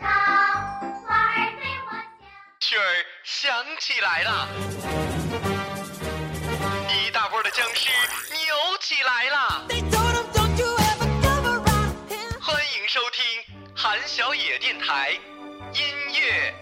啦，曲儿响起来了，一大波的僵尸扭起来了。欢迎收听韩小野电台音乐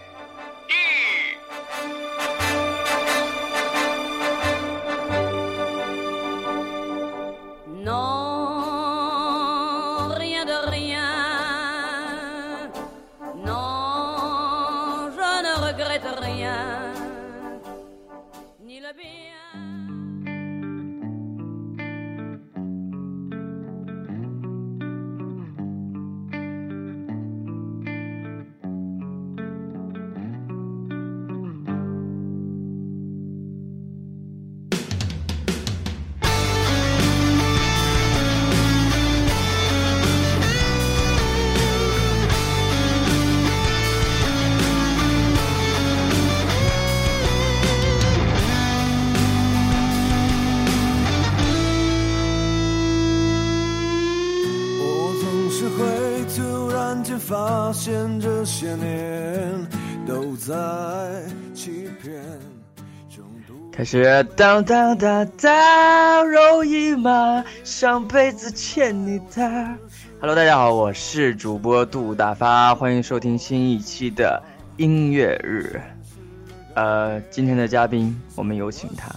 现这些年都在欺骗。开始当当当当，容易吗？上辈子欠你的。Hello，大家好，我是主播杜大发，欢迎收听新一期的音乐日。呃，今天的嘉宾，我们有请他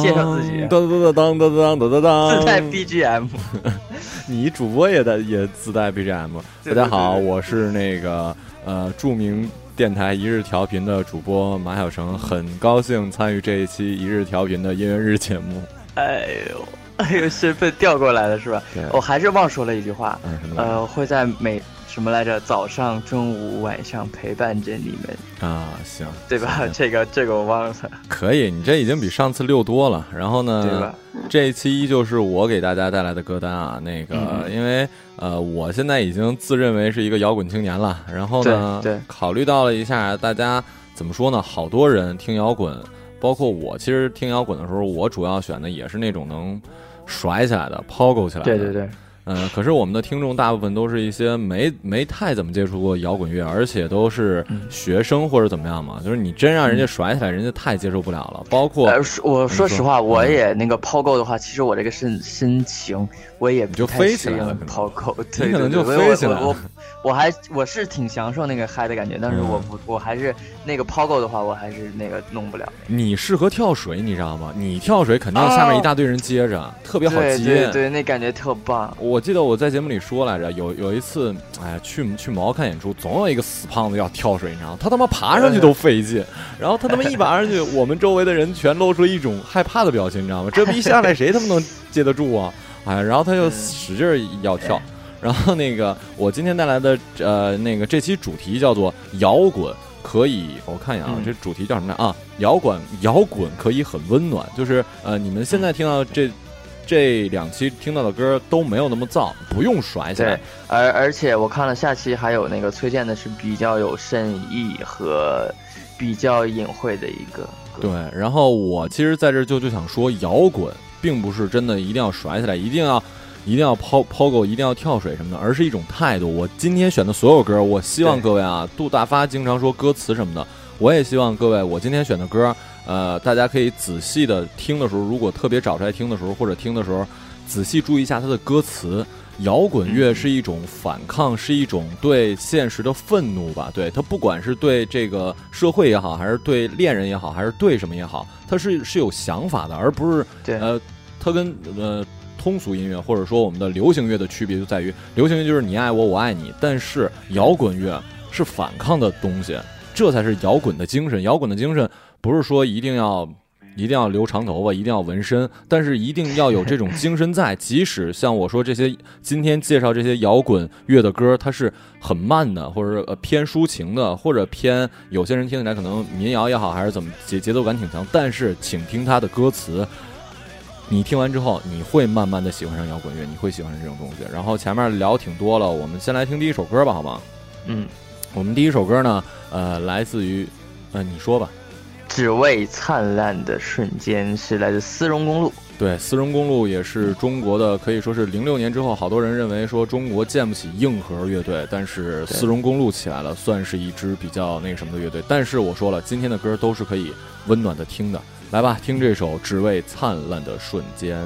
介绍自己。当当当当当当当当，自带 BGM。你主播也带也自带 BGM。大家好，我是那个呃著名电台一日调频的主播马小成，很高兴参与这一期一日调频的音乐日节目。哎呦，哎呦，身份调过来了是吧？我还是忘说了一句话，呃，会在每。什么来着？早上、中午、晚上陪伴着你们啊，行，对吧？这个这个我忘了。可以，你这已经比上次六多了。然后呢，这一期依旧是我给大家带来的歌单啊。那个，因为呃，我现在已经自认为是一个摇滚青年了。然后呢，对，考虑到了一下大家怎么说呢？好多人听摇滚，包括我，其实听摇滚的时候，我主要选的也是那种能甩起来的、抛勾起来的。对对对。嗯，可是我们的听众大部分都是一些没没太怎么接触过摇滚乐，而且都是学生或者怎么样嘛。就是你真让人家甩起来，人家太接受不了了。包括我说实话，我也那个抛够的话，其实我这个身身情我也就飞起来了。抛够，你可能就飞起来了。我还我是挺享受那个嗨的感觉，但是我不我还是那个抛够的话，我还是那个弄不了。你适合跳水，你知道吗？你跳水肯定下面一大堆人接着，特别好接。对对，那感觉特棒。我记得我在节目里说来着，有有一次，哎呀，去去毛看演出，总有一个死胖子要跳水，你知道吗？他他妈爬上去都费劲，然后他他妈一爬上去，我们周围的人全露出一种害怕的表情，你知道吗？这逼下来谁他妈能接得住啊？哎，然后他就使劲要跳。然后那个，我今天带来的呃，那个这期主题叫做摇滚可以，我看一眼啊，这主题叫什么啊？摇滚摇滚可以很温暖，就是呃，你们现在听到这这两期听到的歌都没有那么燥，不用甩起来。而而且我看了下期还有那个崔健的是比较有深意和比较隐晦的一个。对，然后我其实在这就就想说，摇滚并不是真的一定要甩起来，一定要。一定要抛抛狗，一定要跳水什么的，而是一种态度。我今天选的所有歌，我希望各位啊，杜大发经常说歌词什么的，我也希望各位，我今天选的歌，呃，大家可以仔细的听的时候，如果特别找出来听的时候，或者听的时候，仔细注意一下它的歌词。摇滚乐是一种反抗，是一种对现实的愤怒吧？对，它不管是对这个社会也好，还是对恋人也好，还是对什么也好，它是是有想法的，而不是呃，它跟呃。通俗音乐或者说我们的流行乐的区别就在于，流行乐就是你爱我我爱你，但是摇滚乐是反抗的东西，这才是摇滚的精神。摇滚的精神不是说一定要 一定要留长头发，一定要纹身，但是一定要有这种精神在。即使像我说这些，今天介绍这些摇滚乐的歌，它是很慢的，或者呃偏抒情的，或者偏有些人听起来可能民谣也好，还是怎么节节奏感挺强。但是请听它的歌词，你听完之后，你会慢慢的喜欢上摇滚乐，你会喜欢上这种东西。然后前面聊挺多了，我们先来听第一首歌吧，好吗？嗯，我们第一首歌呢，呃，来自于，呃，你说吧。只为灿烂的瞬间是来自丝绒公路，对，丝绒公路也是中国的，可以说是零六年之后，好多人认为说中国建不起硬核乐队，但是丝绒公路起来了，算是一支比较那个什么的乐队。但是我说了，今天的歌都是可以温暖的听的，来吧，听这首《只为灿烂的瞬间》。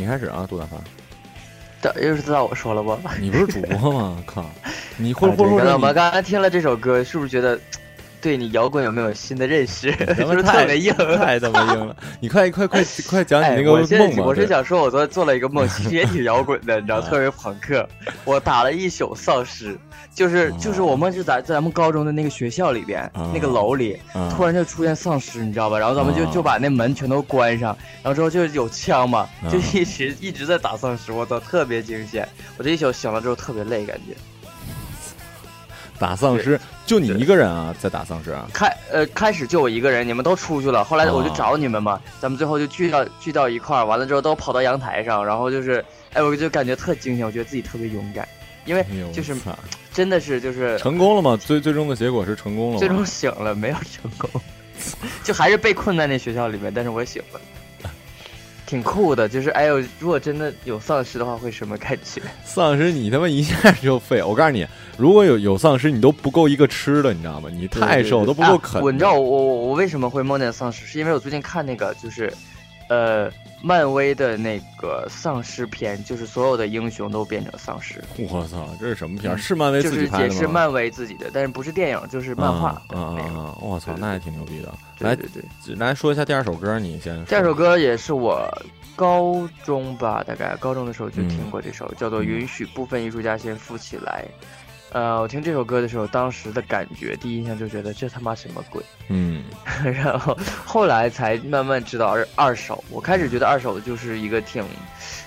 你开始啊，杜大发，这又是到我说了不？你不是主播吗？靠，你或啊或者说对刚才我们刚刚才听了这首歌，是不是觉得对你摇滚有没有新的认识？是他妈 不是特太别硬？太他妈硬了！你快快快 快讲你哎那个我现在梦我是想说，我昨天做了一个梦，其实也挺摇滚的，你知道，啊特别朋克。我打了一宿丧尸，就是就是我梦是在在咱们高中的那个学校里边啊那个楼里，啊突然就出现丧尸，你知道吧？然后咱们就啊就把那门全都关上，然后之后就有枪嘛，啊就一直一直在打丧尸，我操，特别惊险。我这一宿醒了之后特别累，感觉。打丧尸，就你一个人啊，在打丧尸啊？开呃开始就我一个人，你们都出去了，后来我就哦找你们嘛，咱们最后就聚到聚到一块儿，完了之后都跑到阳台上，然后就是，哎，我就感觉特惊险，我觉得自己特别勇敢，因为就是操真的是就是成功了吗？最最终的结果是成功了吗？最终醒了，没有成功，就还是被困在那学校里面，但是我醒了，挺酷的，就是哎呦，如果真的有丧尸的话，会什么感觉？丧尸你他妈一下就废！我告诉你，如果有有丧尸，你都不够一个吃的，你知道吗？你太瘦都不够啃、啊我你知道我我我为什么会梦见丧尸，是因为我最近看那个就是，呃，漫威的那个丧尸片，就是所有的英雄都变成丧尸，我操，这是什么片儿？是漫威就是自己拍的吗？也是漫威自己的，但是不是电影，就是漫画的嗯嗯那个。嗯嗯，我操，那也挺牛逼的。来对对对，来说一下第二首歌，你先第二首歌也是我高中吧，大概高中的时候就嗯听过这首，叫做《嗯允许部分艺术家先富起来》。呃，我听这首歌的时候，当时的感觉，第一印象就觉得这他妈什么鬼。嗯 然后后来才慢慢知道二二手。我开始觉得二手就是一个挺，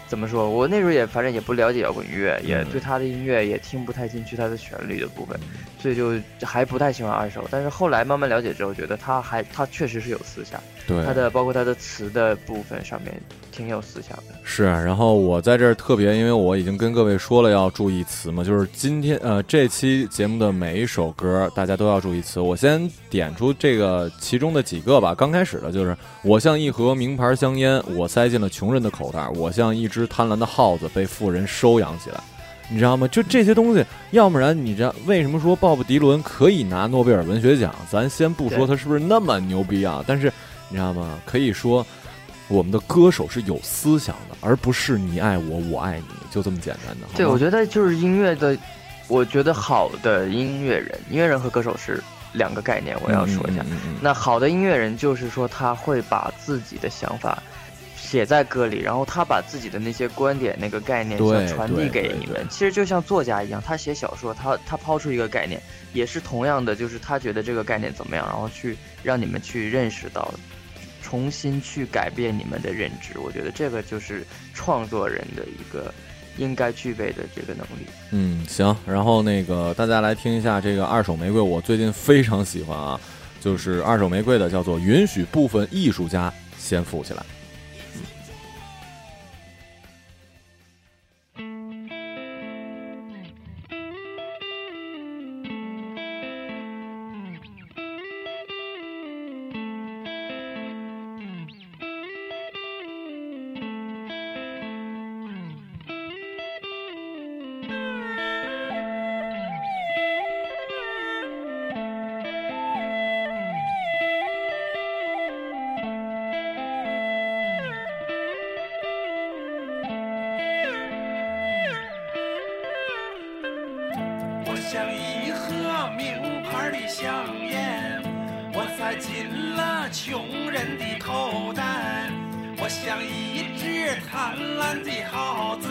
怎么说？我那时候也反正也不了解摇滚乐，也嗯对他的音乐也听不太进去他的旋律的部分，所以就还不太喜欢二手。但是后来慢慢了解之后，觉得他还他确实是有思想，对，他的包括他的词的部分上面挺有思想的。是，然后我在这儿特别，因为我已经跟各位说了要注意词嘛，就是今天呃这期节目的每一首歌，大家都要注意词。我先点出这个其中的几个吧。刚开始的就是我像一盒名牌香烟，我塞进了穷人的口袋；我像一只贪婪的耗子，被富人收养起来。你知道吗？就这些东西，要不然你知道为什么说鲍勃迪伦可以拿诺贝尔文学奖？咱先不说他是不是那么牛逼啊，但是你知道吗？可以说我们的歌手是有思想的，而不是你爱我，我爱你，就这么简单的。对，我觉得就是音乐的，我觉得好的音乐人，音乐人和歌手是两个概念，我要说一下。嗯嗯那好的音乐人就是说他会把自己的想法写在歌里，然后他把自己的那些观点、那个概念想传递给你们。其实就像作家一样，他写小说，他他抛出一个概念，也是同样的，就是他觉得这个概念怎么样，然后去让你们去认识到。重新去改变你们的认知，我觉得这个就是创作人的一个应该具备的这个能力。嗯，行。然后那个大家来听一下这个二手玫瑰，我最近非常喜欢啊，就是二手玫瑰的叫做允许部分艺术家先富起来。像一盒名牌的香烟，我塞进了穷人的口袋。我像一只贪婪的耗子，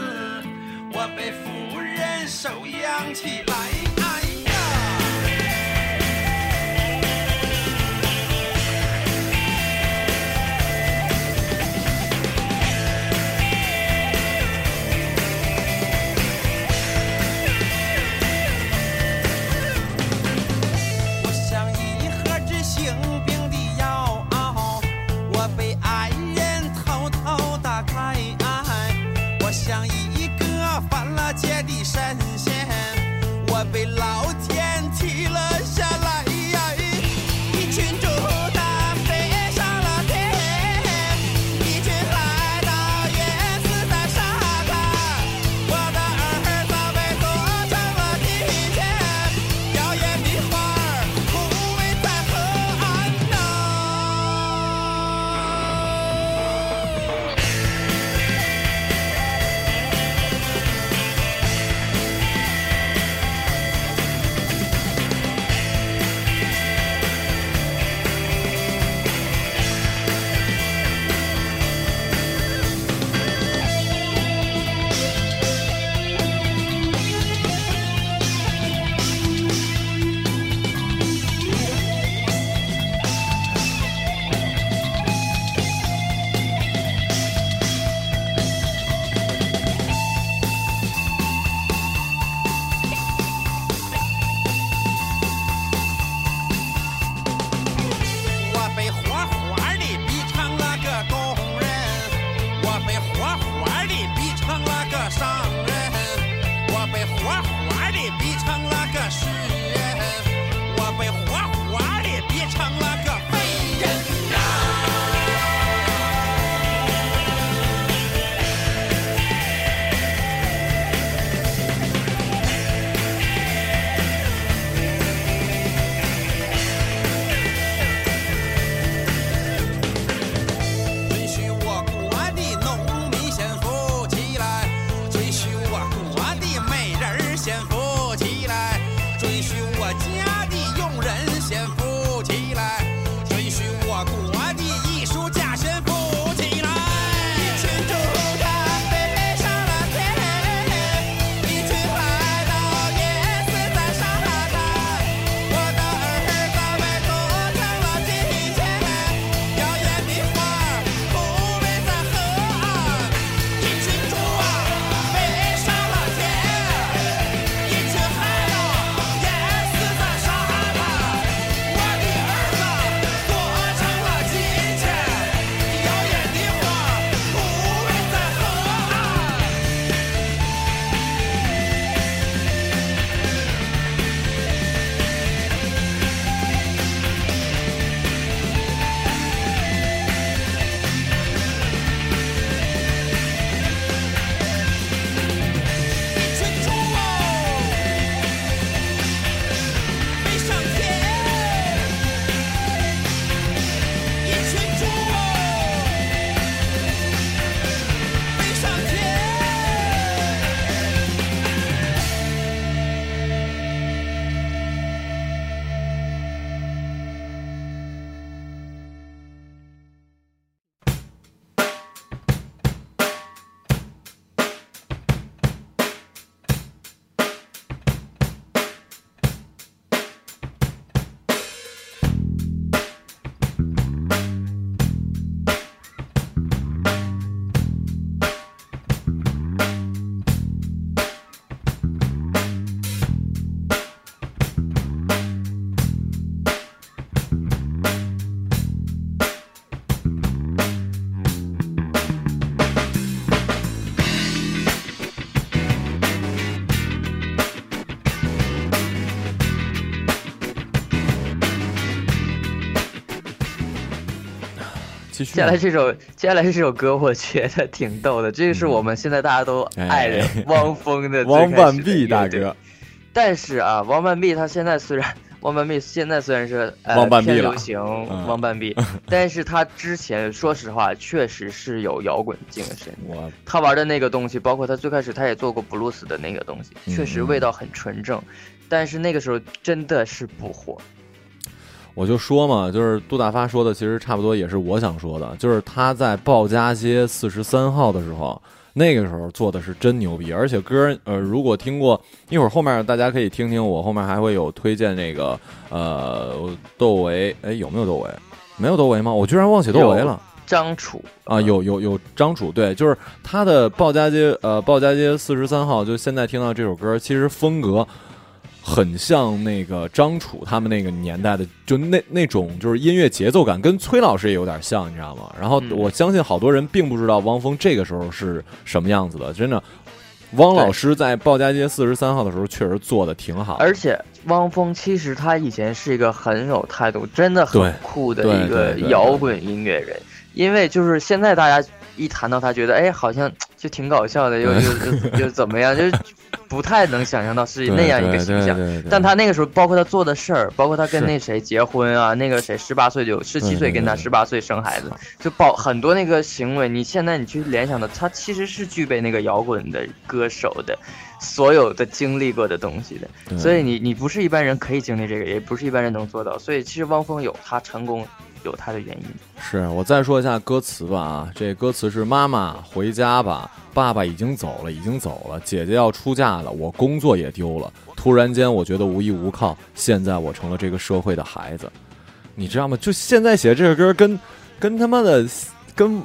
我被富人收养起来。戒的继续。接下来这首，接下来这首歌，我觉得挺逗的。这个是我们现在大家都爱的 汪峰的汪半壁大哥。但是啊，汪半壁他现在虽然汪半壁现在虽然是呃偏流行汪半壁，但是他之前说实话确实是有摇滚精神。他玩的那个东西，包括他最开始他也做过布鲁斯的那个东西，确实味道很纯正。但是那个时候真的是不火。我就说嘛，就是杜大发说的，其实差不多也是我想说的，就是他在鲍家街四十三号的时候，那个时候做的是真牛逼，而且歌呃，如果听过，一会儿后面大家可以听听，我后面还会有推荐那个呃窦唯，哎有没有窦唯？没有窦唯吗？我居然忘写窦唯了。张楚啊，有有有张楚，对，就是他的鲍家街呃鲍家街四十三号，就现在听到这首歌，其实风格。很像那个张楚他们那个年代的，就那那种就是音乐节奏感，跟崔老师也有点像，你知道吗？然后我相信好多人并不知道汪峰这个时候是什么样子的，真的。汪老师在鲍家街四十三号的时候确实做的挺好，而且汪峰其实他以前是一个很有态度、真的很酷的一个摇滚音乐人，因为就是现在大家一谈到他，觉得哎好像 就挺搞笑的，又又又 又怎么样，就。不太能想象到是那样一个形象，但他那个时候，包括他做的事儿，包括他跟那谁结婚啊，那个谁十八岁就十七岁跟他十八岁生孩子，就包很多那个行为，你现在你去联想的，他其实是具备那个摇滚的歌手的所有的经历过的东西的，所以你你不是一般人可以经历这个，也不是一般人能做到，所以其实汪峰有他成功。有他的原因，是我再说一下歌词吧啊，这歌词是妈妈回家吧，爸爸已经走了，已经走了，姐姐要出嫁了，我工作也丢了，突然间我觉得无依无靠，现在我成了这个社会的孩子，你知道吗？就现在写这个歌跟跟他妈的跟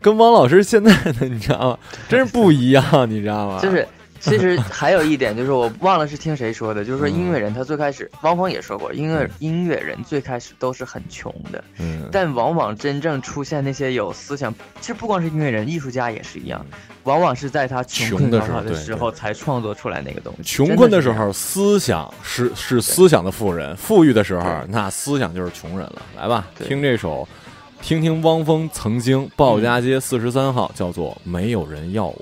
跟汪老师现在的你知道吗？真是不一样，你知道吗？就是。其实还有一点，就是我忘了是听谁说的，就是说音乐人他最开始，汪峰也说过，音乐音乐人最开始都是很穷的，嗯，但往往真正出现那些有思想，其实不光是音乐人，艺术家也是一样，往往是在他穷困潦倒的时候才创作出来那个东西。穷困的时候，思想是是思想的富人；富裕的时候，那思想就是穷人了。来吧，听这首，听听汪峰曾经鲍家街四十三号，叫做《没有人要我》。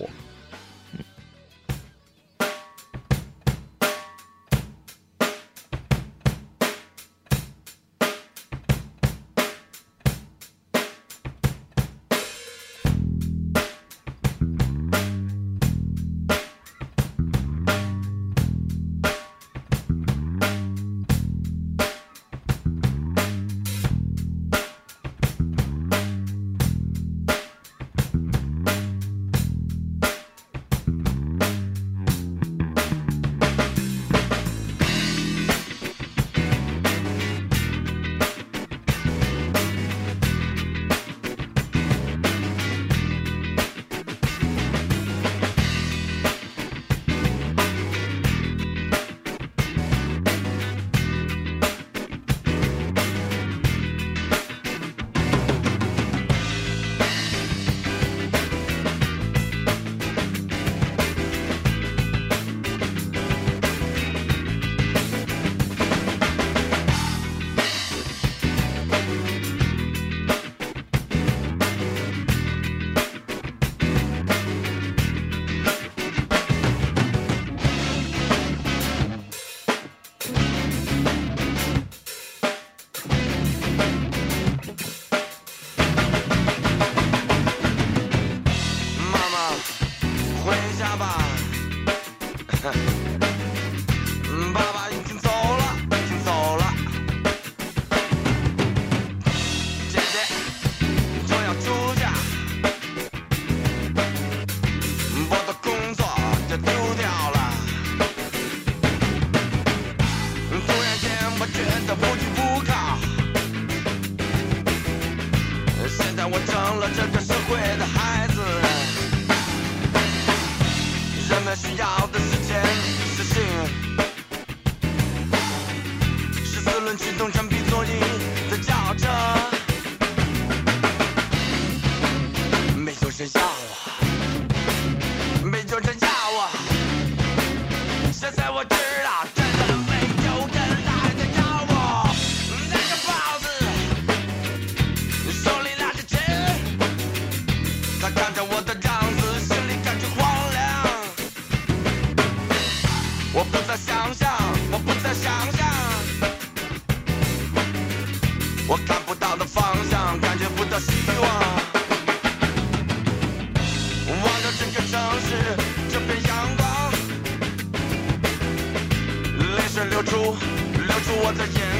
流出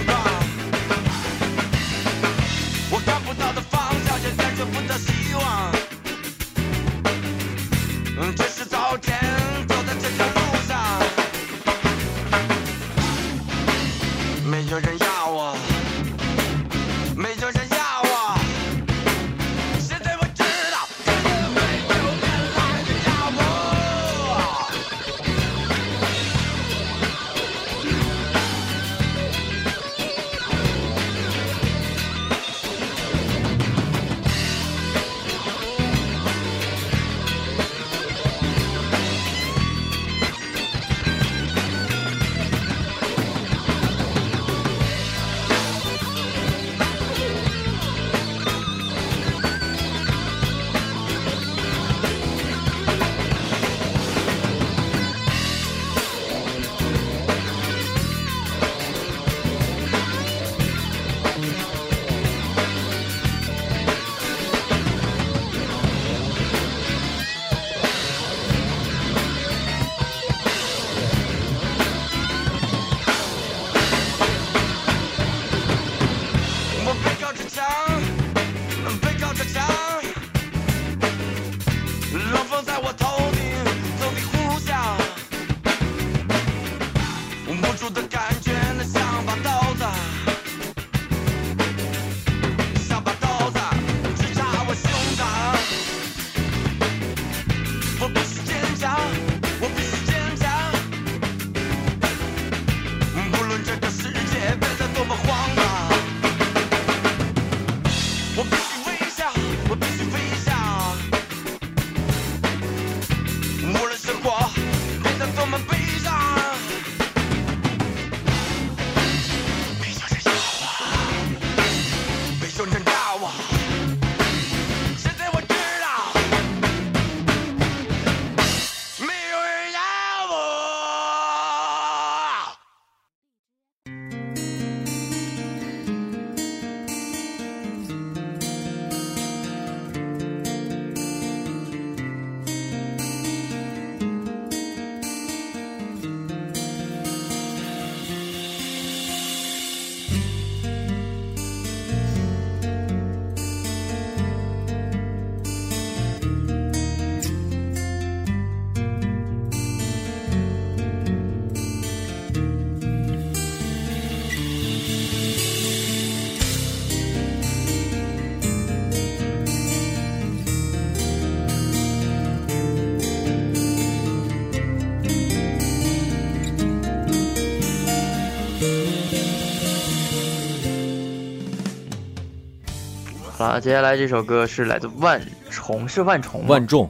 好了，接下来这首歌是来自万重，是万重吗万众，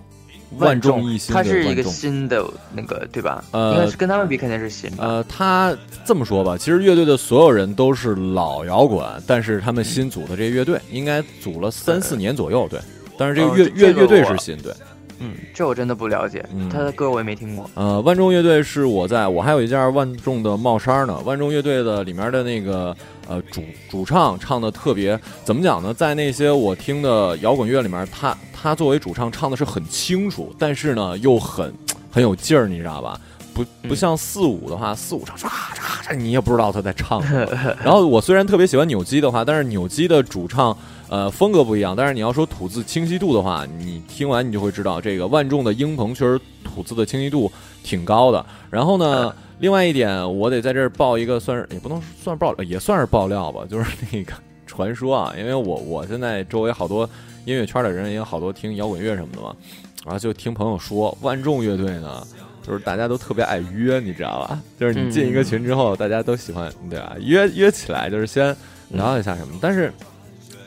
万众众一心的它是一个新的那个对吧？呃应该是跟他们比肯定是新吧。呃，他这么说吧，其实乐队的所有人都是老摇滚，但是他们新组的这个乐队应该组了三四年左右，对。但是这个哦乐乐乐队是新，对。嗯，这我真的不了解，嗯他的歌我也没听过。呃，万众乐队是我在我还有一件万众的帽衫呢。万众乐队的里面的那个呃主主唱唱的特别怎么讲呢？在那些我听的摇滚乐里面，他他作为主唱唱的是很清楚，但是呢又很很有劲儿，你知道吧？不不像四五的话，四五唱唰唰唰，你也不知道他在唱什么。然后我虽然特别喜欢扭机的话，但是扭机的主唱呃风格不一样。但是你要说吐字清晰度的话，你听完你就会知道，这个万众的英鹏确实吐字的清晰度挺高的。然后呢，另外一点我得在这儿爆一个，算是也不能算爆，也算是爆料吧，就是那个传说啊，因为我我现在周围好多音乐圈的人也有好多听摇滚乐什么的嘛，然后就听朋友说，万众乐队呢。就是大家都特别爱约，你知道吧？就是你进一个群之后，大家都喜欢，对吧？约约起来就是先聊一下什么，但是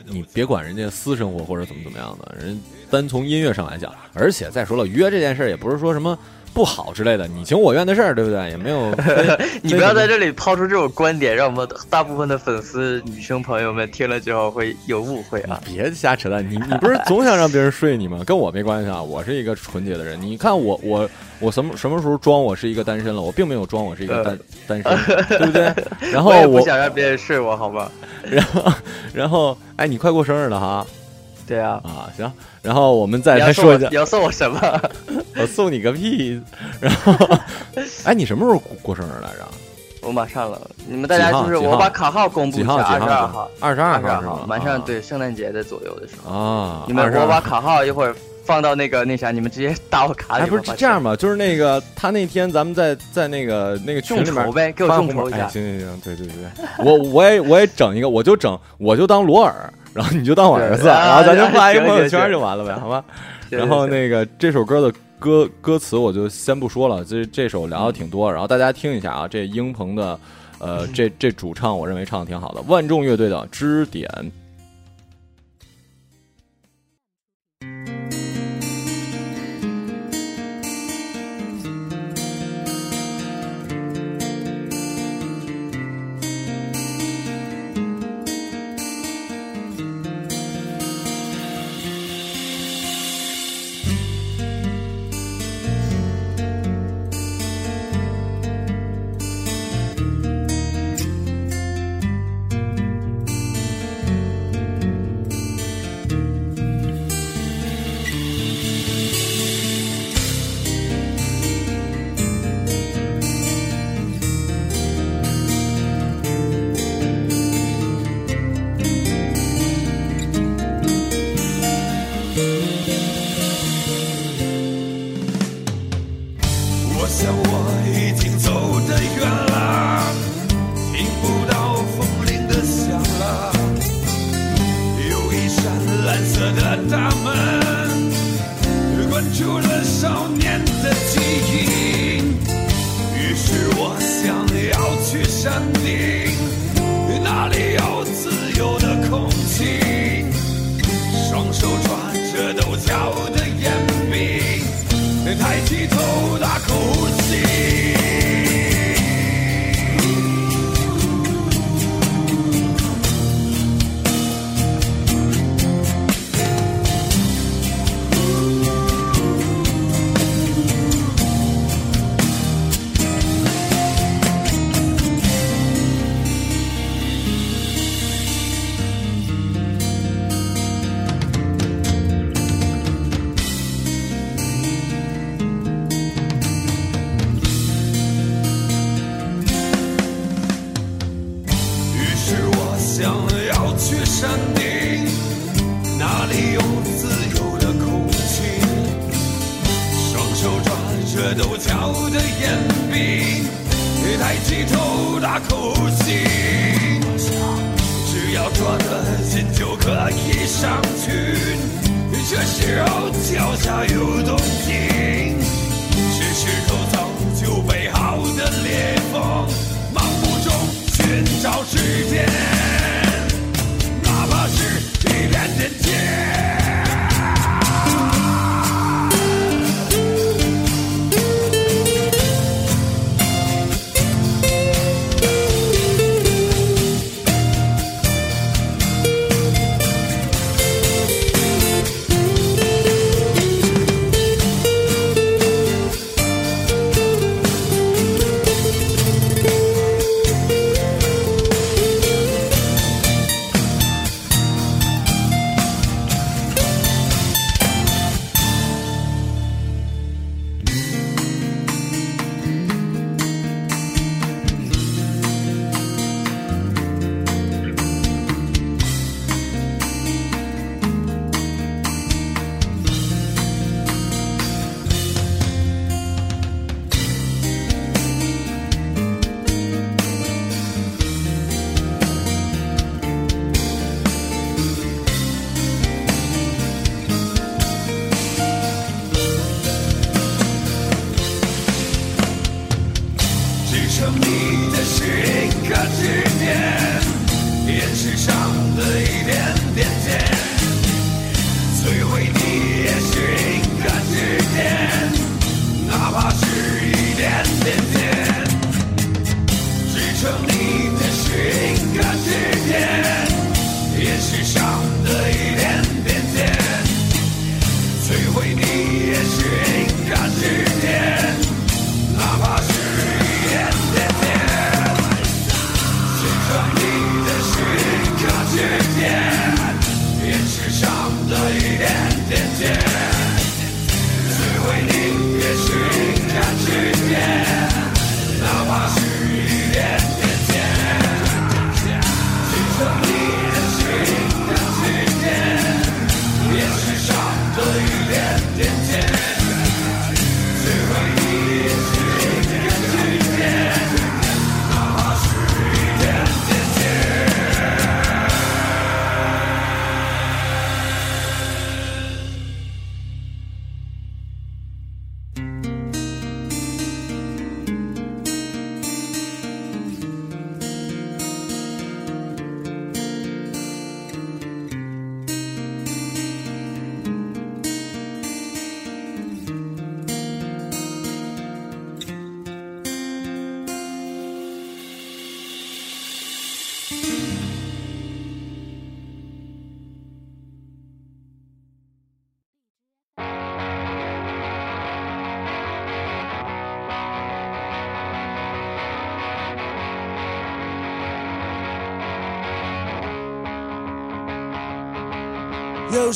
你别管人家私生活或者怎么怎么样的，人单从音乐上来讲，而且再说了，约这件事儿也不是说什么不好之类的，你情我愿的事儿，对不对？也没有 你不要在这里抛出这种观点，让我们大部分的粉丝女生朋友们听了之后会有误会啊！别瞎扯淡，你你不是总想让别人睡你吗？跟我没关系啊，我是一个纯洁的人。你看我我我什么什么时候装我是一个单身了？我并没有装我是一个单、单身，对不对？然后我不想让别人睡我，好吧？然后然后哎，你快过生日了哈！对啊，啊行，然后我们再来说一下，你要送我什么？我送你个屁！然后，哎，你什么时候过生日来着？我马上了，你们大家就是我把卡号公布一下，二十二号，二十二号，马上对圣诞节的左右的时候。啊，你们我把卡号一会儿放到那个那啥，你们直接打我卡里。哎，不是这样吧？就是那个他那天咱们在在那个那个群里面呗，给我众筹一下。行行行，对对对，我我也我也整一个，我就整，我就当罗尔。然后你就当我儿子，然后咱就发一个朋友圈就完了呗，好吧？然后那个这首歌的歌歌词我就先不说了，这这首聊的挺多，然后大家听一下啊，这英鹏的，呃，这这主唱我认为唱的挺好的，万众乐队的《支点》。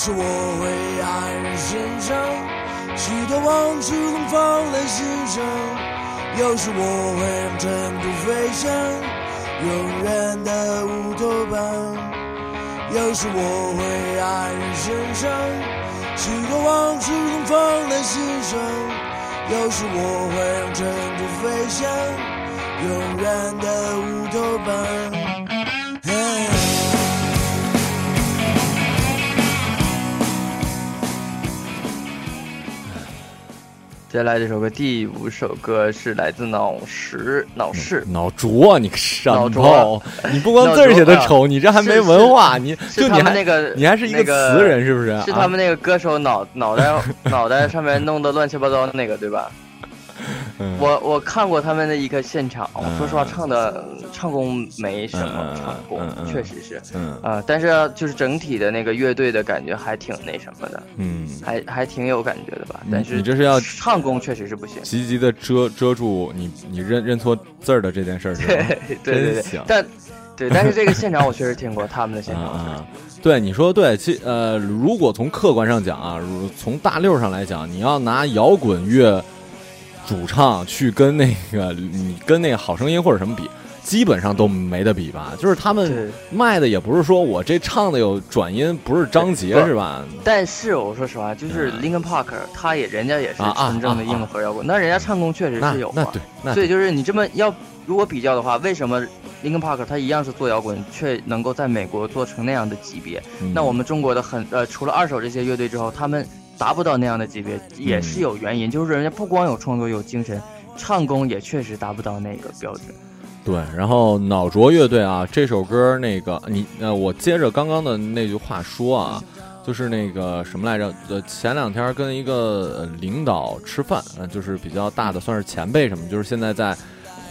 有时我会黯然神伤，许多往事总放在心上。有时我会让尘土飞翔，永远的乌托邦。有时我会黯然神伤，许多往事总放在心上。有时我会让尘土飞翔，永远的乌托邦。接下来这首歌，第五首歌是来自脑石脑室脑浊，你个山脑炮！你不光字儿写的丑，你这还没文化，你就你还们那个你还是一个那个词人是不是？是啊他们那个歌手脑脑袋脑袋上面弄的乱七八糟的那个，对吧？嗯我我看过他们的一个现场，嗯说实话，唱的唱功没什么唱功确实是。嗯。啊，但是就是整体的那个乐队的感觉还挺那什么的，嗯，还还挺有感觉的吧。但是你这是要唱功确实是不行。积极的遮遮住你你认认错字儿的这件事儿是？对对对，但对，但是这个现场我确实听过他们的现啊场，啊，对，你说对，其呃，如果从客观上讲啊，如从大六上来讲，你要拿摇滚乐主唱去跟那个你跟那个好声音或者什么比，基本上都没得比吧？就是他们卖的也不是说我这唱的有转音，不是张杰是吧？但是我说实话，就是嗯 Linkin Park，他也人家也是纯正的硬核摇滚，那人家唱功确实是有啊。那对，那所以就是你这么要如果比较的话，为什么 Linkin Park 他一样是做摇滚，却能够在美国做成那样的级别？嗯那我们中国的很呃，除了二手这些乐队之后，他们达不到那样的级别，也是有原因，就是人家不光有创作有精神，唱功也确实达不到那个标准。对，然后脑浊乐队啊，这首歌那个你呃，我接着刚刚的那句话说啊，就是那个什么来着？呃，前两天跟一个领导吃饭，呃，就是比较大的，算是前辈什么，就是现在在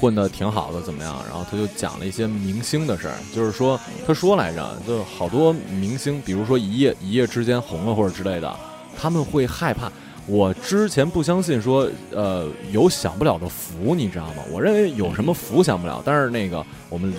混的挺好的，怎么样？然后他就讲了一些明星的事儿，就是说他说来着，就好多明星，比如说一夜一夜之间红了或者之类的，他们会害怕。我之前不相信说，呃，有享不了的福，你知道吗？我认为有什么福享不了，但是那个我们，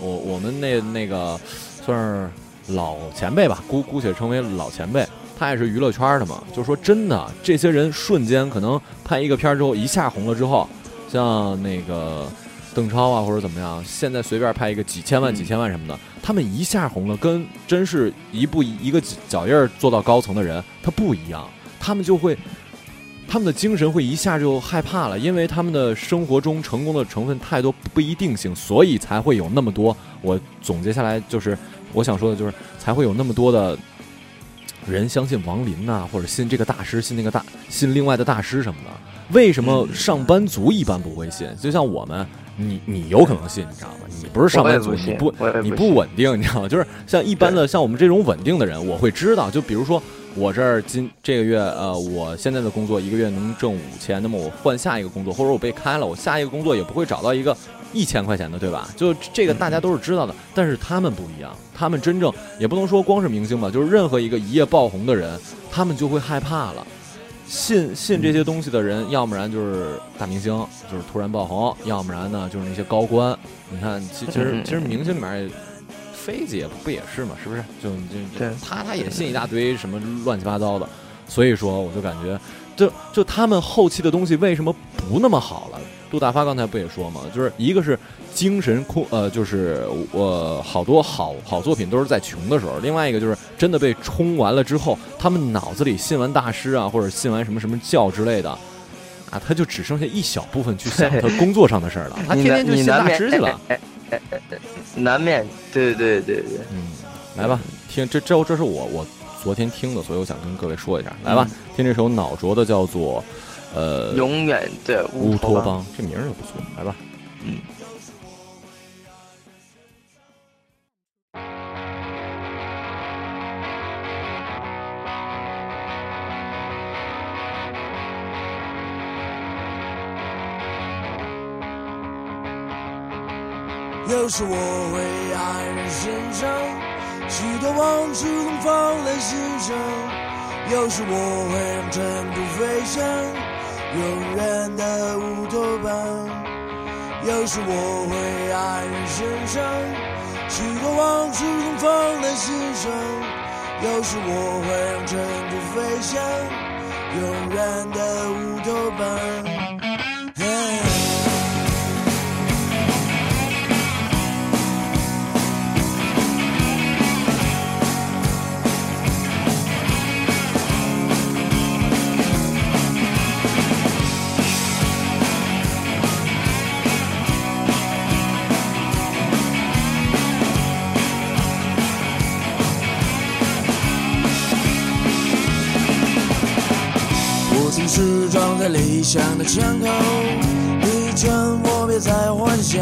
我我们那那个算是老前辈吧，姑姑且称为老前辈，他也是娱乐圈的嘛。就说真的，这些人瞬间可能拍一个片儿之后一下红了之后，像那个邓超啊或者怎么样，现在随便拍一个几千万、嗯几千万什么的，他们一下红了，跟真是一步一个脚印儿做到高层的人，他不一样，他们就会。他们的精神会一下就害怕了，因为他们的生活中成功的成分太多不一定性，所以才会有那么多。我总结下来就是，我想说的就是，才会有那么多的人相信王林呐、或者信这个大师，信那个大，信另外的大师什么的。为什么上班族一般不会信？就像我们，你你有可能信，你知道吗？你不是上班族，不你不你不稳定，你知道吗？就是像一般的像我们这种稳定的人，我会知道，就比如说我这儿今这个月呃，我现在的工作一个月能挣五千，那么我换下一个工作，或者我被开了，我下一个工作也不会找到一个一千块钱的，对吧？就这个大家都是知道的，但是他们不一样，他们真正也不能说光是明星吧，就是任何一个一夜爆红的人，他们就会害怕了。信信这些东西的人，要不然就是大明星，就是突然爆红；要不然呢，就是那些高官。你看，其其实其实明星里面，妃子也不也是嘛，是不是？就就他他也信一大堆什么乱七八糟的，所以说我就感觉，就就他们后期的东西为什么不那么好了？杜大发刚才不也说嘛，就是一个是精神空，呃，就是我、好多好好作品都是在穷的时候，另外一个就是真的被冲完了之后，他们脑子里信完大师啊，或者信完什么什么教之类的，啊，他就只剩下一小部分去想 他工作上的事儿了，他天天就信大师去了。哎哎哎哎难免，对对对对对。嗯，来吧，听这这这是我我昨天听的，所以我想跟各位说一下。来吧，听这首脑浊的叫做呃永远的乌托托。邦，这名儿也不错。来吧，嗯。有时我会黯然神伤，许多往事总放在心上。有时我会让尘土飞翔，永远的乌托邦。有时我会黯然神伤，许多往事总放在心上。有时我会让尘土飞翔，永远的乌托邦。曾时常在理想的枪口，你劝我别再幻想，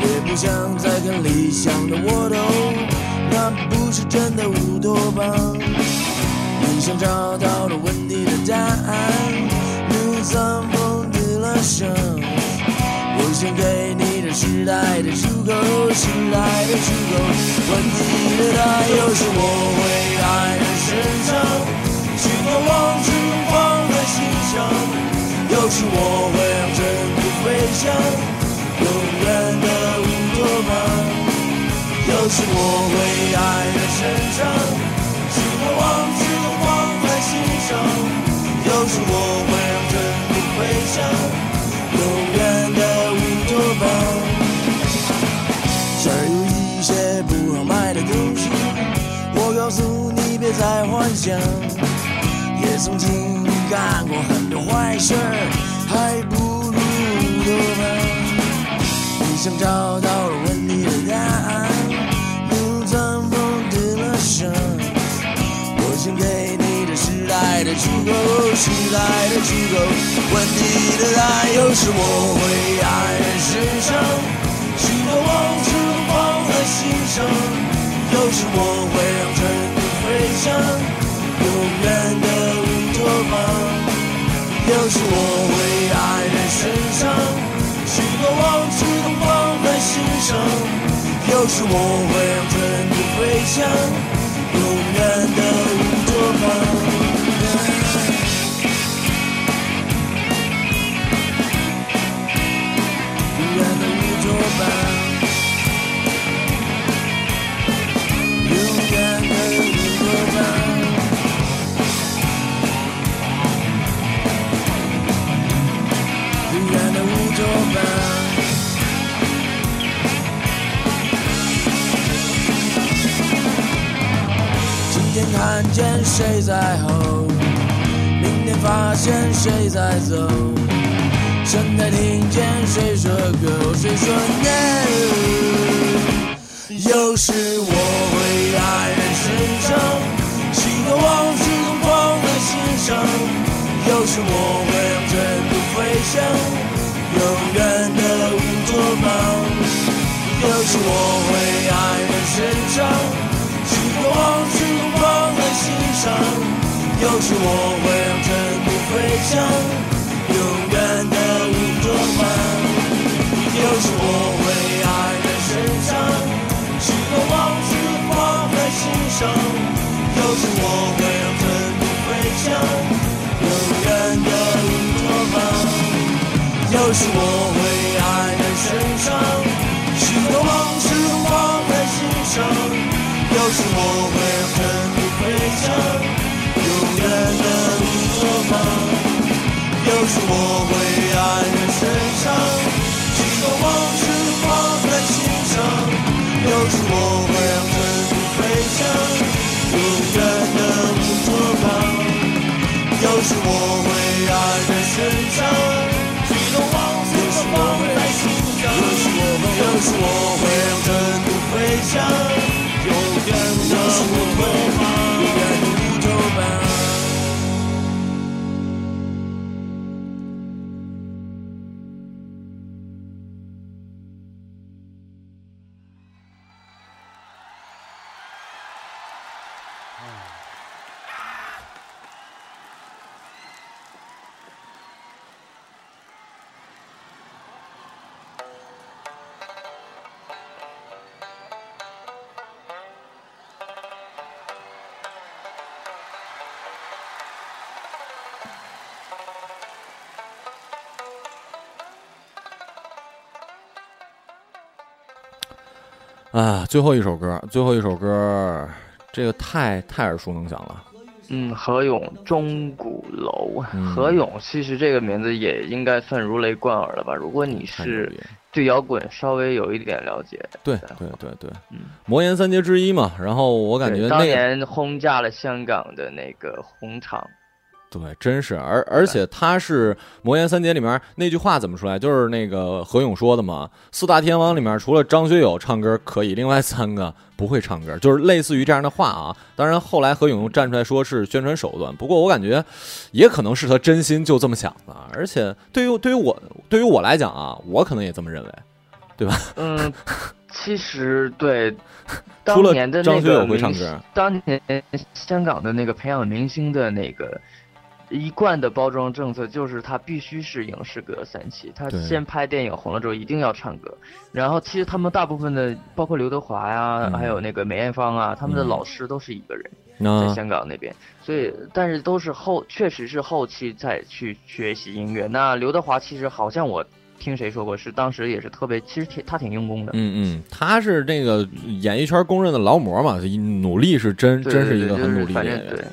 也不想再跟理想的搏斗，那不是真的乌托邦。你想找到了问题的答案，你 zam 疯的了伤。我想给你的时代的出口，时代的出口。问题的答案，有时我会爱人身上。许多往事有时我会让尘土飞翔，永远的乌托邦。有时我会爱在身上，许多往事都放在心上，有时我会让尘土飞翔，永远的乌托邦。这儿有一些不好卖的东西，我告诉你别再幻想。也曾经干过很坏事，还不如乌托邦。你想找到了问题的答案，又怎么得了伤？我想给你这时代的出口，时代的出口。问题的答案，有时我会爱人身上，许多往事放在心上，有时我会让尘土飞翔。永远的乌托邦。有时我会黯然神伤，许多往事都放在心上。有时我会让尘土飞翔，永远的乌托邦。看见谁在吼，明天发现谁在走，现在听见谁说 go，谁说 no。有时我会黯然神伤，许多往事都放在心上。有时我会让尘土飞翔，永远的乌托邦。有时我会黯然神伤，许多往事都放在心上。有时我会让尘土飞翔，永远的乌托邦。有时我会爱人身上，许多往事放在心上。有时我会让尘土飞翔，永远的乌托邦。有时我有时我会爱人身上，许多往事放在心上。有时我会让尘土飞翔，永远的乌托邦。有时我会爱人身上，许多往事放在心上。有时我会，让尘土飞翔，永远的乌托邦，永远的乌托邦。最后一首歌，最后一首歌，这个太太耳熟能详了。嗯，何勇钟鼓楼，嗯何勇其实这个名字也应该算如雷贯耳了吧？如果你是对摇滚稍微有一点了解，对对对对，嗯魔岩三杰之一嘛。然后我感觉当那个年轰炸了香港的那个红场，对，真是，而而且他是魔岩三杰里面那句话怎么说来？就是那个何勇说的嘛，四大天王里面除了张学友唱歌可以，另外三个不会唱歌，就是类似于这样的话啊。当然后来何勇又站出来说是宣传手段，不过我感觉也可能是他真心就这么想的。而且对于对于我对于我来讲啊，我可能也这么认为。对吧嗯，其实对，除当了年的那张学友个明星会唱歌，当年香港的那个培养明星的那个一贯的包装政策就是他必须是影视歌三期，他先拍电影红了之后一定要唱歌，然后其实他们大部分的包括刘德华呀、嗯还有那个梅艳芳啊，他们的嗯老师都是一个人。在香港那边，所以但是都是后，确实是后期再去学习音乐。那刘德华其实好像我听谁说过，是当时也是特别，其实挺他挺用功的。嗯嗯，他是这个演艺圈公认的劳模嘛，努力是真对真是一个对对很努力的演员。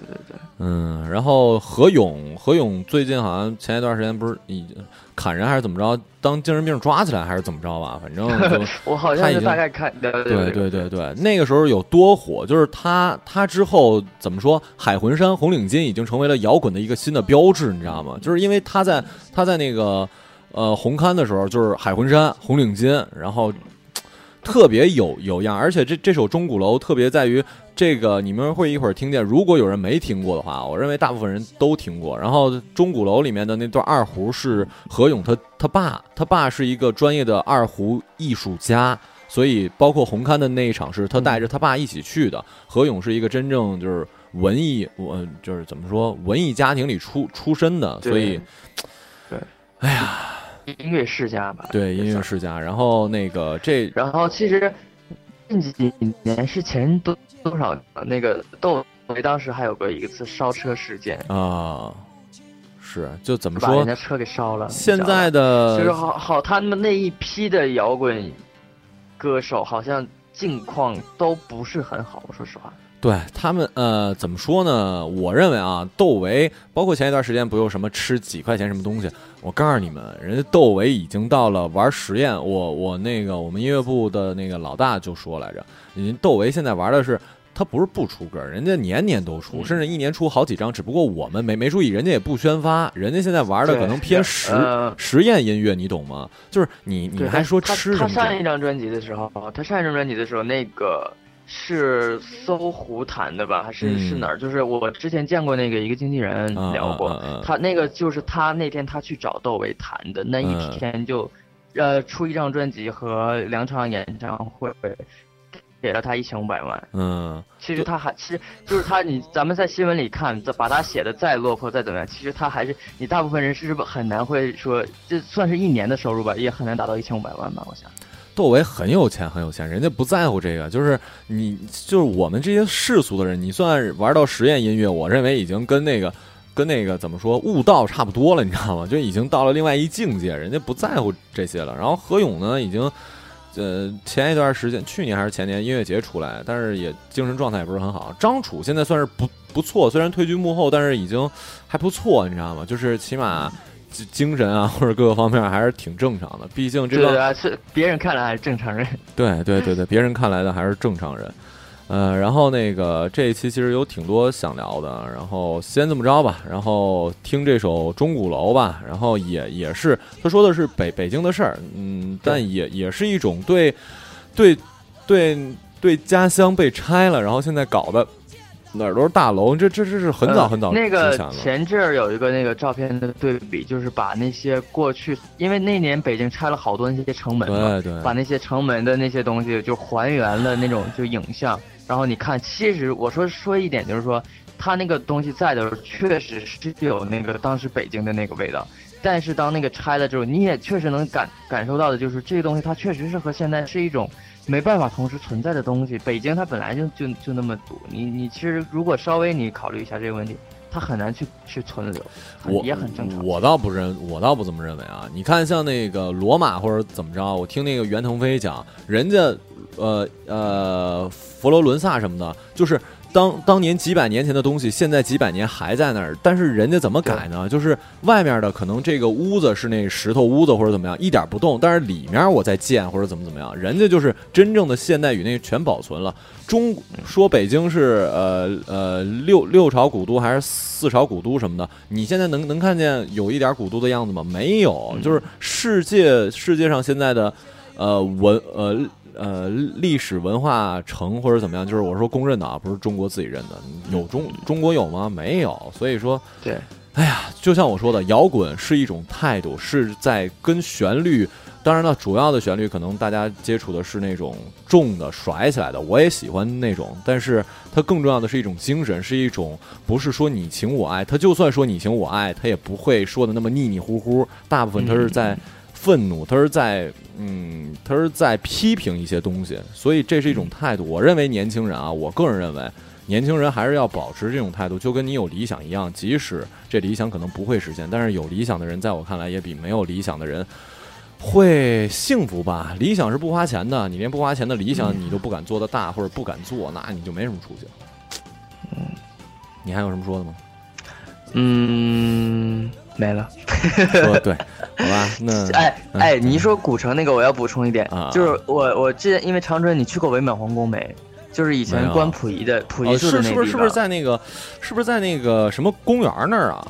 对，对对对，嗯，然后何勇，何勇最近好像前一段时间不是已经砍人还是怎么着，当精神病抓起来还是怎么着吧？反正就 我好像大概看对对对对，那个时候有多火，就是他他之后怎么说，海魂衫、红领巾已经成为了摇滚的一个新的标志，你知道吗？就是因为他在他在那个呃红勘的时候，就是海魂衫、红领巾，然后。特别有有样，而且这这首《钟鼓楼》特别在于这个，你们会一会儿听见。如果有人没听过的话，我认为大部分人都听过。然后《钟鼓楼》里面的那段二胡是何勇他他爸，他爸是一个专业的二胡艺术家，所以包括红勘的那一场是他带着他爸一起去的。何勇是一个真正就是文艺，我就是怎么说文艺家庭里出出身的，所以对，哎呀，音乐世家吧。对音乐世家。然后那个这然后其实近几年是前多多少那个窦唯当时还有过一次烧车事件，啊、是就怎么说把人家车给烧了。现在的就是好好，他们那一批的摇滚歌手好像境况都不是很好，我说实话。对他们，呃，怎么说呢？我认为啊，窦唯，包括前一段时间不又什么吃几块钱什么东西，我告诉你们，人家窦唯已经到了玩实验。我我那个我们音乐部的那个老大就说来着，人窦唯现在玩的是。他不是不出歌，人家年年都出，嗯甚至一年出好几张。只不过我们没没注意，人家也不宣发，人家现在玩的可能偏实呃实验音乐，你懂吗？就是你你还说他吃他上一张专辑的时候，他上一张专辑的时候，那个是搜狐弹的吧，还是、嗯是哪儿？就是我之前见过那个一个经纪人啊聊过，啊啊啊他那个就是他那天他去找窦唯谈的，那嗯一天就，呃，出一张专辑和两场演唱会，给了他一千五百万。嗯，其实他还，其实就是他，你咱们在新闻里看，这把他写的再落魄再怎么样，其实他还是你大部分人是不很难会说，这算是一年的收入吧，也很难达到一千五百万吧，我想。窦唯很有钱，很有钱，人家不在乎这个，就是你，就是我们这些世俗的人，你算玩到实验音乐，我认为已经跟那个，跟那个怎么说悟道差不多了，你知道吗？就已经到了另外一境界，人家不在乎这些了。然后何勇呢，已经，呃，前一段时间，去年还是前年音乐节出来，但是也精神状态也不是很好。张楚现在算是不不错，虽然退居幕后，但是已经还不错，你知道吗？就是起码。精精神啊，或者各个方面还是挺正常的，毕竟这个对啊，是别人看来还是正常人。对对对对，别人看来的还是正常人。呃，然后那个这一期其实有挺多想聊的，然后先这么着吧，然后听这首《钟鼓楼》吧，然后也也是他说的是北北京的事儿，嗯，但也也是一种对对对对家乡被拆了，然后现在搞的哪儿都是大楼，这这这是很早呃很早那个前阵儿有一个那个照片的对比，就是把那些过去，因为那年北京拆了好多那些城门嘛，对对把那些城门的那些东西就还原了那种就影像，然后你看，其实我说说一点就是说，它那个东西在的时候，确实是有那个当时北京的那个味道。但是当那个拆了之后，你也确实能感感受到的，就是这个东西它确实是和现在是一种没办法同时存在的东西。北京它本来就就就那么堵，你你其实如果稍微你考虑一下这个问题，它很难去去存留，我也很正常。我倒不认，我倒不怎么认为啊。你看，像那个罗马或者怎么着，我听那个袁腾飞讲，人家呃呃佛罗伦萨什么的，就是当当年几百年前的东西，现在几百年还在那儿，但是人家怎么改呢？就是外面的可能这个屋子是那石头屋子或者怎么样，一点不动，但是里面我在建或者怎么怎么样，人家就是真正的现代与那全保存了。中说北京是呃呃六六朝古都还是四朝古都什么的，你现在能能看见有一点古都的样子吗？没有，就是世界世界上现在的呃文呃呃历史文化城或者怎么样，就是我说公认的啊，不是中国自己认的，有中中国有吗？没有，所以说对，哎呀，就像我说的，摇滚是一种态度，是在跟旋律。当然了，主要的旋律可能大家接触的是那种重的、甩起来的，我也喜欢那种。但是它更重要的是一种精神，是一种不是说你情我爱。它就算说你情我爱，它也不会说的那么腻腻乎乎。大部分它是在愤怒，他是在嗯，他是在批评一些东西。所以这是一种态度。我认为年轻人啊，我个人认为年轻人还是要保持这种态度，就跟你有理想一样，即使这理想可能不会实现，但是有理想的人，在我看来也比没有理想的人。会幸福吧？理想是不花钱的，你连不花钱的理想你都不敢做的大，或者不敢做，那你就没什么出息。嗯，你还有什么说的吗？嗯，没了。说对，好吧，那哎哎，你一说古城那个，我要补充一点，就是我我之前因为长春，你去过伪满皇宫没？就是以前关溥仪的溥仪是是不是是不是在那个是不是在那个什么公园那儿啊？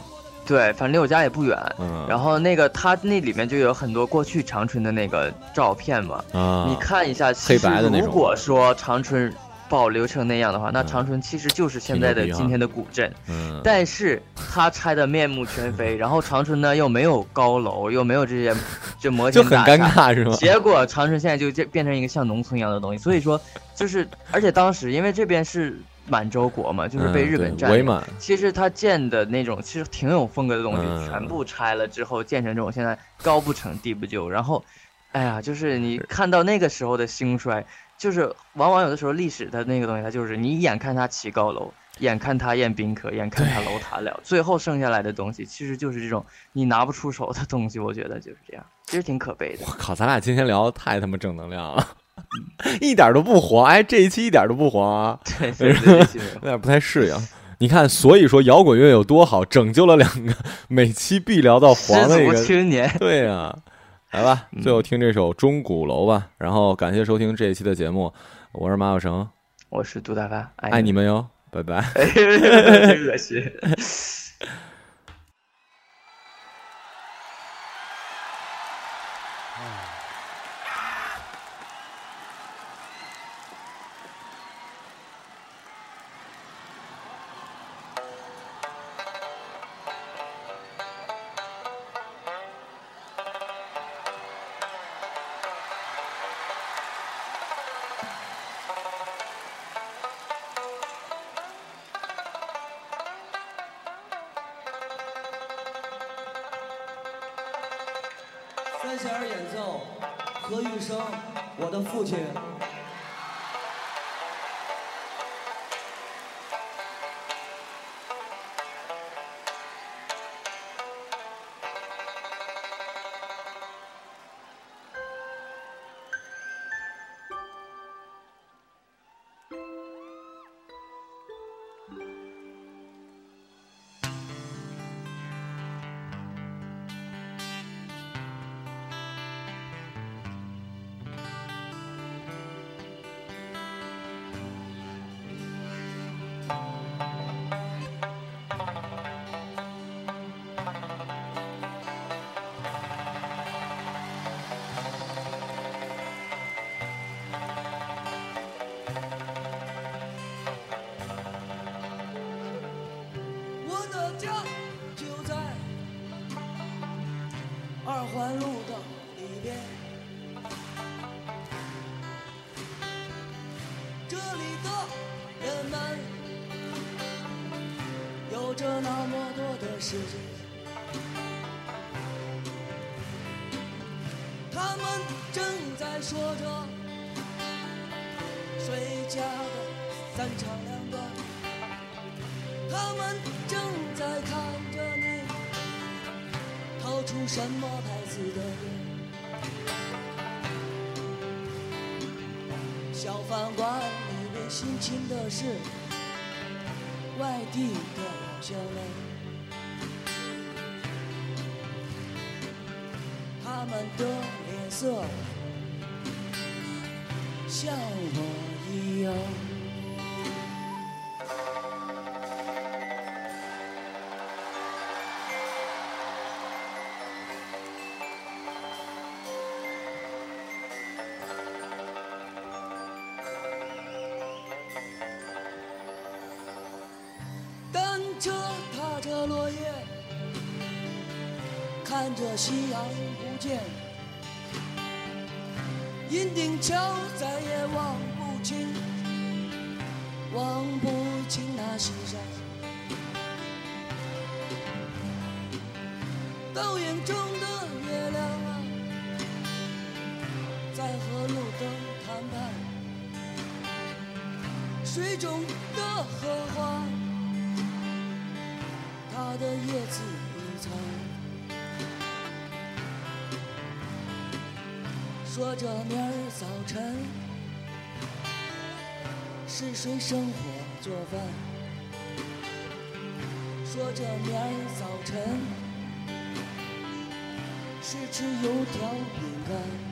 对，反正离我家也不远。嗯，然后那个他那里面就有很多过去长春的那个照片嘛。啊，你看一下，黑白的那种。如果说长春保留成那样的话，那长春其实就是现在的今天的古镇。嗯，但是它拆的面目全非，然后长春呢又没有高楼，又没有这些这摩天大厦，就 很尴尬是吗？结果长春现在就变变成一个像农村一样的东西。所以说，就是而且当时因为这边是。满洲国嘛，就是被日本占领。其实他建的那种其实挺有风格的东西，全部拆了之后建成这种现在高不成低不就。然后，哎呀，就是你看到那个时候的兴衰，就是往往有的时候历史的那个东西，它就是你眼看它起高楼，眼看它宴宾客，眼看它楼塌了，最后剩下来的东西其实就是这种你拿不出手的东西。我觉得就是这样，其实挺可悲的。我靠，咱俩今天聊的太他妈正能量了。一点都不黄，哎，这一期一点都不黄啊，对 有点不太适应。你看，所以说摇滚乐有多好，拯救了两个每期必聊到黄的一个青年。对呀，来吧，最后听这首《钟鼓楼》吧。然后感谢收听这一期的节目，我是马小成，我是杜大发，爱你们哟，拜拜。恶心。我的父亲是外地的老乡们他们的脸色像我一样。看着夕阳不见，银锭桥再也望不清，望不清那西山。倒影中的月亮，在和路灯谈判。水中的荷花，它的叶子已残。说着明儿早晨是谁生火做饭。说着明儿早晨是吃油条饼干。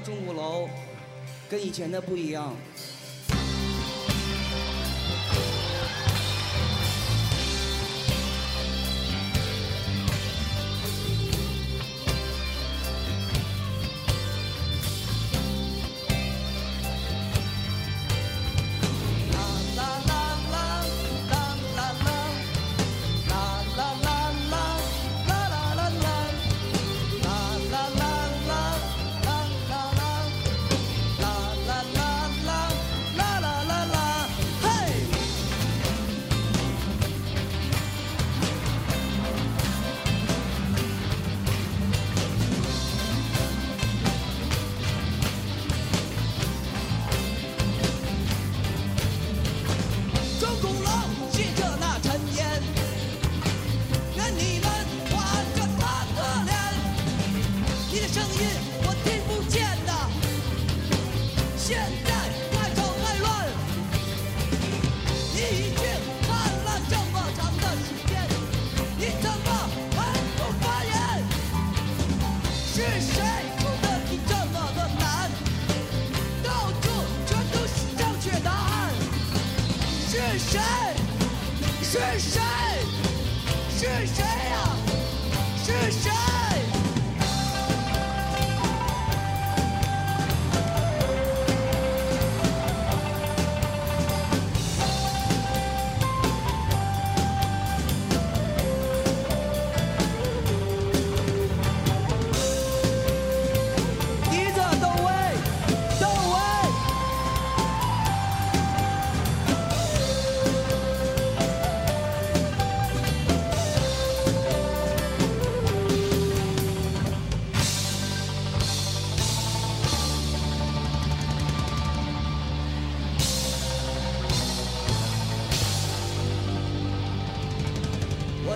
钟鼓楼跟以前的不一样。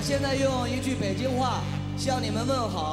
现在用一句北京话向你们问好。